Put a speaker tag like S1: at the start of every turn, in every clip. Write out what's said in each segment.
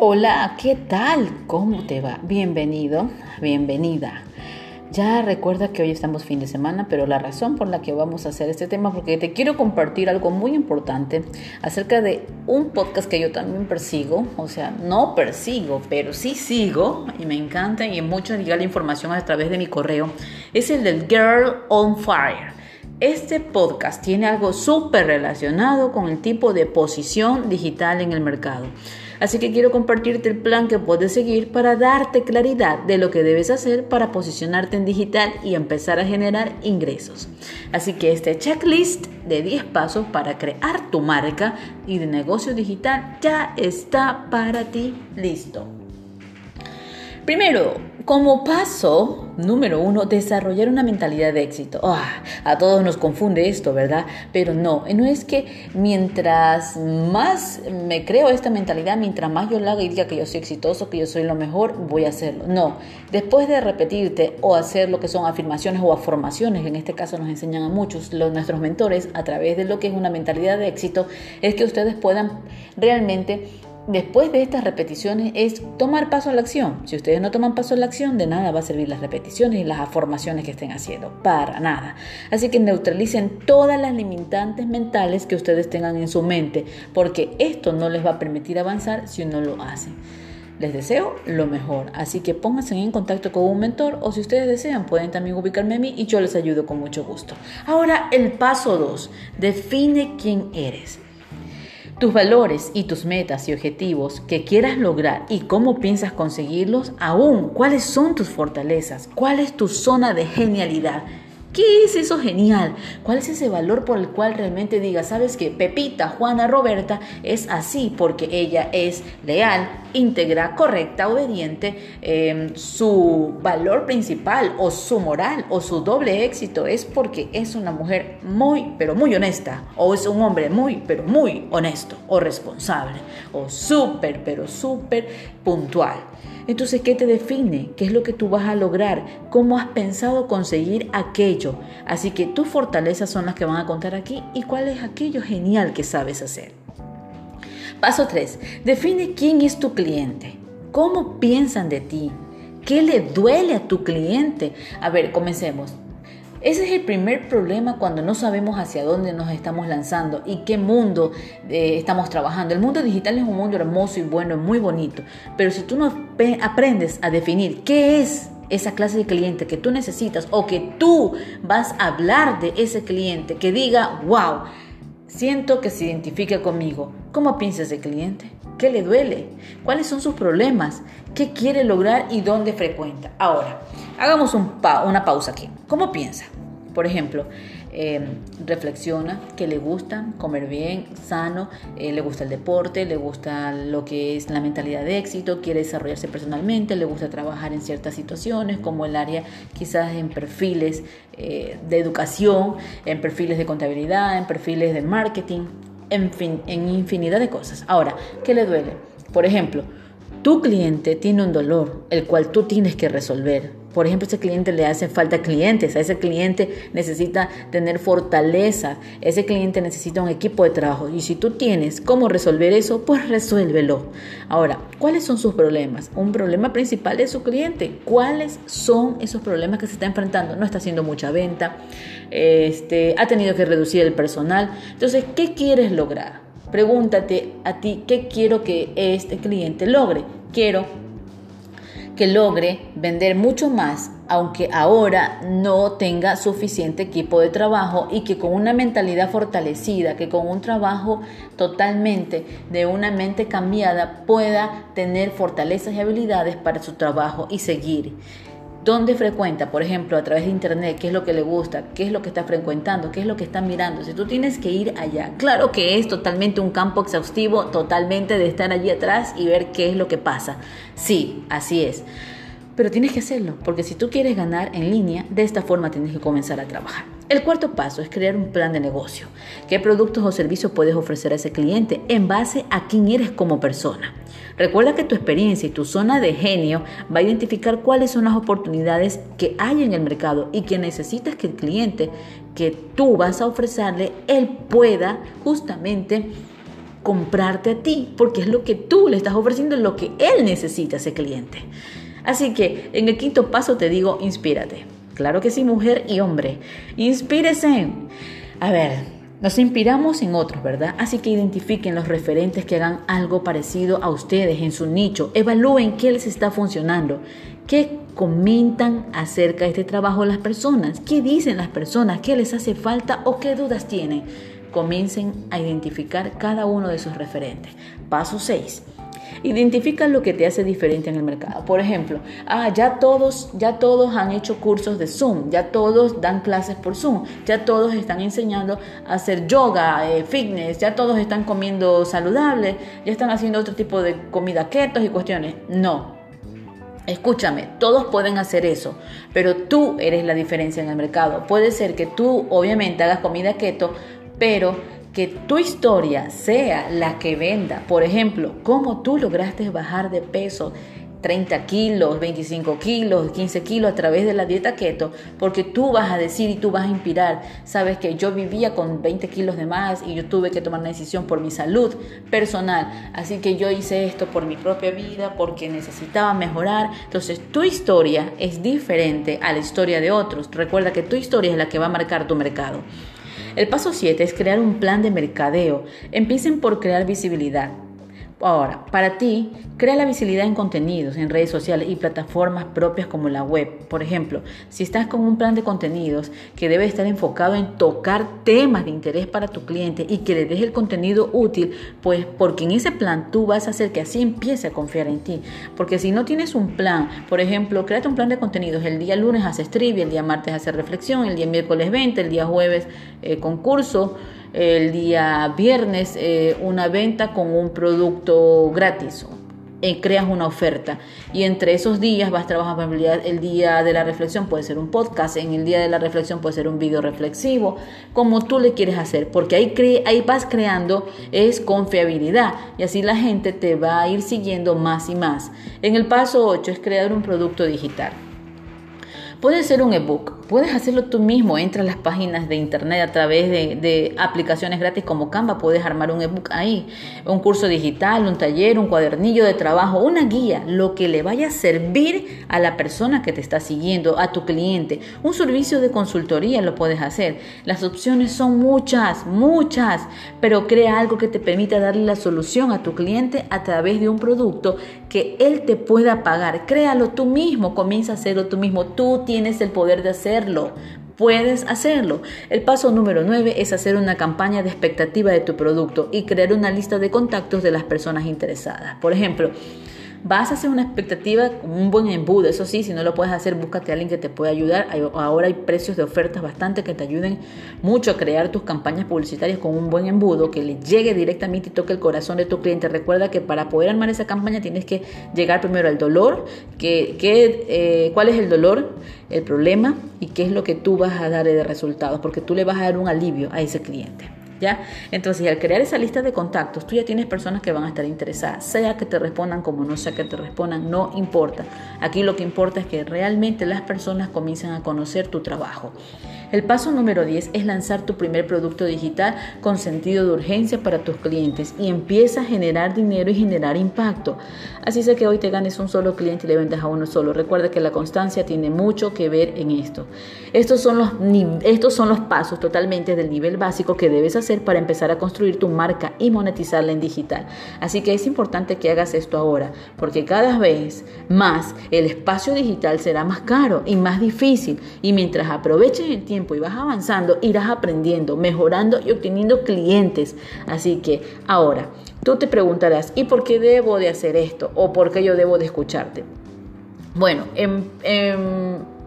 S1: Hola, ¿qué tal? ¿Cómo te va? Bienvenido, bienvenida. Ya recuerda que hoy estamos fin de semana, pero la razón por la que vamos a hacer este tema, porque te quiero compartir algo muy importante acerca de un podcast que yo también persigo, o sea, no persigo, pero sí sigo y me encanta y en mucho llega la información a través de mi correo, es el del Girl on Fire. Este podcast tiene algo súper relacionado con el tipo de posición digital en el mercado. Así que quiero compartirte el plan que puedes seguir para darte claridad de lo que debes hacer para posicionarte en digital y empezar a generar ingresos. Así que este checklist de 10 pasos para crear tu marca y de negocio digital ya está para ti listo. Primero, como paso número uno, desarrollar una mentalidad de éxito. Ah, a todos nos confunde esto, ¿verdad? Pero no, no es que mientras más me creo esta mentalidad, mientras más yo la haga y diga que yo soy exitoso, que yo soy lo mejor, voy a hacerlo. No, después de repetirte o hacer lo que son afirmaciones o afirmaciones, en este caso nos enseñan a muchos los, nuestros mentores a través de lo que es una mentalidad de éxito, es que ustedes puedan realmente después de estas repeticiones es tomar paso a la acción. Si ustedes no toman paso a la acción, de nada va a servir las repeticiones y las formaciones que estén haciendo. Para nada. Así que neutralicen todas las limitantes mentales que ustedes tengan en su mente, porque esto no les va a permitir avanzar si no lo hacen. Les deseo lo mejor, así que pónganse en contacto con un mentor o si ustedes desean pueden también ubicarme a mí y yo les ayudo con mucho gusto. Ahora el paso 2, define quién eres. Tus valores y tus metas y objetivos que quieras lograr y cómo piensas conseguirlos, aún cuáles son tus fortalezas, cuál es tu zona de genialidad ¿Qué es eso genial? ¿Cuál es ese valor por el cual realmente diga, sabes que Pepita, Juana, Roberta es así porque ella es leal, íntegra, correcta, obediente? Em, su valor principal o su moral o su doble éxito es porque es una mujer muy, pero muy honesta o es un hombre muy, pero muy honesto o responsable o súper, pero súper puntual. Entonces, ¿qué te define? ¿Qué es lo que tú vas a lograr? ¿Cómo has pensado conseguir aquello? Así que tus fortalezas son las que van a contar aquí y cuál es aquello genial que sabes hacer. Paso 3. Define quién es tu cliente. ¿Cómo piensan de ti? ¿Qué le duele a tu cliente? A ver, comencemos. Ese es el primer problema cuando no sabemos hacia dónde nos estamos lanzando y qué mundo eh, estamos trabajando. El mundo digital es un mundo hermoso y bueno, muy bonito, pero si tú no aprendes a definir qué es esa clase de cliente que tú necesitas o que tú vas a hablar de ese cliente, que diga, wow, siento que se identifica conmigo. ¿Cómo piensa ese cliente? ¿Qué le duele? ¿Cuáles son sus problemas? ¿Qué quiere lograr y dónde frecuenta? Ahora, hagamos una pausa aquí. ¿Cómo piensa? Por ejemplo, em, reflexiona que le gusta comer bien, sano, eh, le gusta el deporte, le gusta lo que es la mentalidad de éxito, quiere desarrollarse personalmente, le gusta trabajar en ciertas situaciones, como el área quizás en perfiles eh, de educación, en perfiles de contabilidad, en perfiles de marketing, en fin, en infinidad de cosas. Ahora, ¿qué le duele? Por ejemplo, tu cliente tiene un dolor, el cual tú tienes que resolver. Por ejemplo, a ese cliente le hacen falta clientes, a ese cliente necesita tener fortaleza, ese cliente necesita un equipo de trabajo. Y si tú tienes cómo resolver eso, pues resuélvelo. Ahora, ¿cuáles son sus problemas? Un problema principal es su cliente. ¿Cuáles son esos problemas que se está enfrentando? No está haciendo mucha venta, este, ha tenido que reducir el personal. Entonces, ¿qué quieres lograr? Pregúntate a ti, ¿qué quiero que este cliente logre? Quiero que logre vender mucho más, aunque ahora no tenga suficiente equipo de trabajo y que con una mentalidad fortalecida, que con un trabajo totalmente de una mente cambiada pueda tener fortalezas y habilidades para su trabajo y seguir. ¿Dónde frecuenta? Por ejemplo, a través de internet, qué es lo que le gusta, qué es lo que está frecuentando, qué es lo que está mirando. Si tú tienes que ir allá, claro que es totalmente un campo exhaustivo, totalmente de estar allí atrás y ver qué es lo que pasa. Sí, así es. Pero tienes que hacerlo, porque si tú quieres ganar en línea, de esta forma tienes que comenzar a trabajar. El cuarto paso es crear un plan de negocio. ¿Qué productos o servicios puedes ofrecer a ese cliente en base a quién eres como persona? Recuerda que tu experiencia y tu zona de genio va a identificar cuáles son las oportunidades que hay en el mercado y que necesitas que el cliente que tú vas a ofrecerle, él pueda justamente comprarte a ti, porque es lo que tú le estás ofreciendo, lo que él necesita, ese cliente. Así que en el quinto paso te digo, inspírate. Claro que sí, mujer y hombre. Inspírese. A ver, nos inspiramos en otros, ¿verdad? Así que identifiquen los referentes que hagan algo parecido a ustedes en su nicho. Evalúen qué les está funcionando. ¿Qué comentan acerca de este trabajo las personas? ¿Qué dicen las personas? ¿Qué les hace falta o qué dudas tienen? Comiencen a identificar cada uno de sus referentes. Paso 6 Identifica lo que te hace diferente en el mercado. Por ejemplo, ah, ya todos, ya todos han hecho cursos de Zoom, ya todos dan clases por Zoom, ya todos están enseñando a hacer yoga, eh, fitness, ya todos están comiendo saludable, ya están haciendo otro tipo de comida keto y cuestiones. No, Escúchame, todos pueden hacer eso, pero tú eres la diferencia en el mercado. Puede ser que tú obviamente hagas comida keto, pero que tu historia sea la que venda. Por ejemplo, cómo tú lograste bajar de peso 30 kilos, 25 kilos, 15 kilos a través de la dieta keto, porque tú vas a decir y tú vas a inspirar. Sabes que yo vivía con 20 kilos de más y yo tuve que tomar una decisión por mi salud personal. Así que yo hice esto por mi propia vida, porque necesitaba mejorar. Entonces tu historia es diferente a la historia de otros. Recuerda que tu historia es la que va a marcar tu mercado. El paso 7 es crear un plan de mercadeo. Empiecen por crear visibilidad. Ahora, para ti, crea la visibilidad en contenidos, en redes sociales y plataformas propias como la web. Por ejemplo, si estás con un plan de contenidos que debe estar enfocado en tocar temas de interés para tu cliente y que le des el contenido útil, pues porque en ese plan tú vas a hacer que así empiece a confiar en ti. Porque si no tienes un plan, por ejemplo, créate un plan de contenidos. El día lunes haces trivia, el día martes haces reflexión, el día miércoles 20, el día jueves eh, concurso el día viernes eh, una venta con un producto gratis. Eh, creas una oferta. Y entre esos días vas trabajando el día de la reflexión puede ser un podcast en el día de la reflexión puede ser un video reflexivo como tú le quieres hacer porque ahí, ahí vas creando es confiabilidad y así la gente te va a ir siguiendo más y más. En el paso 8 es crear un producto digital. Puede ser un ebook, puedes hacerlo tú mismo, entra a las páginas de internet a través de, aplicaciones gratis como Canva, puedes armar un ebook ahí, un curso digital, un taller, un cuadernillo de trabajo, una guía, lo que le vaya a servir a la persona que te está siguiendo, a tu cliente. Un servicio de consultoría lo puedes hacer. Las opciones son muchas, muchas, pero crea algo que te permita darle la solución a tu cliente a través de un producto que él te pueda pagar. Créalo tú mismo, comienza a hacerlo tú mismo. Tú tienes el poder de Puedes hacerlo. El paso número 9 es hacer una campaña de expectativa de tu producto y crear una lista de contactos de las personas interesadas. Por ejemplo, Vas a hacer una expectativa con un buen embudo, eso sí, si no lo puedes hacer, búscate a alguien que te pueda ayudar. ahora hay precios de ofertas bastante que te ayuden mucho a crear tus campañas publicitarias con un buen embudo que le llegue directamente y toque el corazón de tu cliente. Recuerda que para poder armar esa campaña tienes que llegar primero al dolor, que, eh, cuál es el dolor, el problema y qué es lo que tú vas a dar de resultados, porque tú le vas a dar un alivio a ese cliente. Entonces, al crear esa lista de contactos, tú ya tienes personas que van a estar interesadas, sea que te respondan como no sea que te respondan, no importa. Aquí lo que importa es que realmente las personas comiencen a conocer tu trabajo. El paso número 10 es lanzar tu primer producto digital con sentido de urgencia para tus clientes y empieza a generar dinero y generar impacto. Así sea que hoy te ganes un solo cliente y le vendas a uno solo. Recuerda que la constancia tiene mucho que ver en esto. Estos son los, estos son los pasos totalmente del nivel básico que debes hacer para empezar a construir tu marca y monetizarla en digital. Así que es importante que hagas esto ahora, porque cada vez más el espacio digital será más caro y más difícil. Y mientras aproveches el tiempo, y vas avanzando, irás aprendiendo, mejorando y obteniendo clientes. Así que ahora, tú te preguntarás, ¿y por qué debo de hacer esto? ¿O por qué yo debo de escucharte? Bueno, en,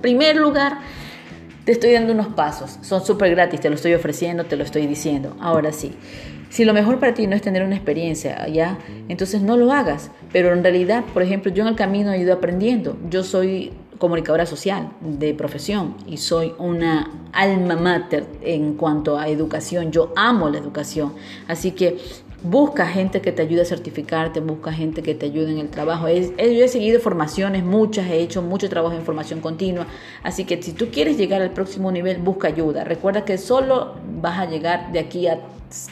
S1: primer lugar, te estoy dando unos pasos, son súper gratis, te lo estoy ofreciendo, te lo estoy diciendo. Ahora sí, si lo mejor para ti no es tener una experiencia, ¿ya? Entonces no lo hagas. Pero en realidad, por ejemplo, yo en el camino he ido aprendiendo. Yo soy comunicadora social de profesión y soy una alma mater en cuanto a educación. Yo amo la educación. Así que Busca gente que te ayude a certificarte, busca gente que te ayude en el trabajo. yo he seguido formaciones, muchas, he hecho mucho trabajo en formación continua. Así que si tú quieres llegar al próximo nivel, busca ayuda. Recuerda que solo vas a llegar de aquí a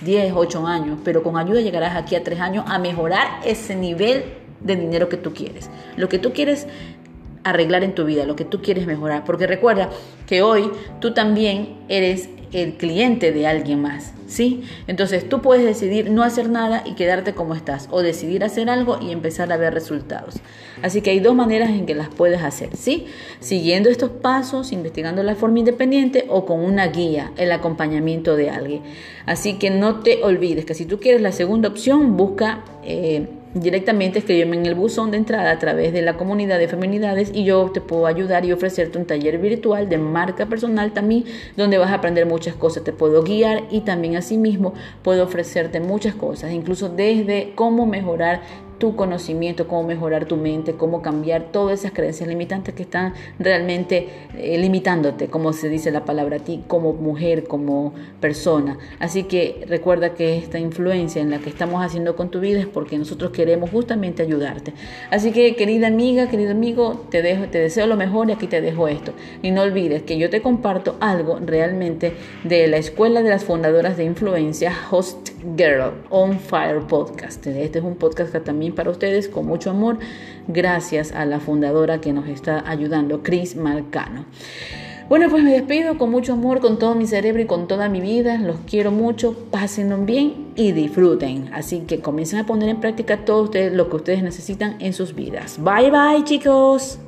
S1: 10, 8 años, pero con ayuda llegarás aquí a 3 años a mejorar ese nivel de dinero que tú quieres. Lo que tú quieres arreglar en tu vida, lo que tú quieres mejorar. Porque recuerda que hoy tú también eres el cliente de alguien más, ¿sí? Entonces tú puedes decidir no hacer nada y quedarte como estás o decidir hacer algo y empezar a ver resultados. Así que hay dos maneras en que las puedes hacer, ¿sí? Siguiendo estos pasos, investigando la forma independiente o con una guía, el acompañamiento de alguien. Así que no te olvides que si tú quieres la segunda opción, busca... Eh, directamente escríbeme en el buzón de entrada a través de la comunidad de feminidades y yo te puedo ayudar y ofrecerte un taller virtual de marca personal también donde vas a aprender muchas cosas, te puedo guiar y también asimismo puedo ofrecerte muchas cosas, incluso desde cómo mejorar tu conocimiento, cómo mejorar tu mente, cómo cambiar todas esas creencias limitantes que están realmente eh, limitándote, como se dice la palabra a ti, como mujer, como persona. Así que recuerda que esta influencia en la que estamos haciendo con tu vida es porque nosotros queremos justamente ayudarte. Así que querida amiga, querido amigo, te, dejo, te deseo lo mejor y aquí te dejo esto. Y no olvides que yo te comparto algo realmente de la Escuela de las Fundadoras de Influencia, Host Girl On Fire Podcast. Este es un podcast también para ustedes con mucho amor, gracias a la fundadora que nos está ayudando, Cris Marcano. Bueno, pues me despido con mucho amor, con todo mi cerebro y con toda mi vida. Los quiero mucho, pasen bien y disfruten. Así que comiencen a poner en práctica todo ustedes, lo que ustedes necesitan en sus vidas. Bye bye chicos.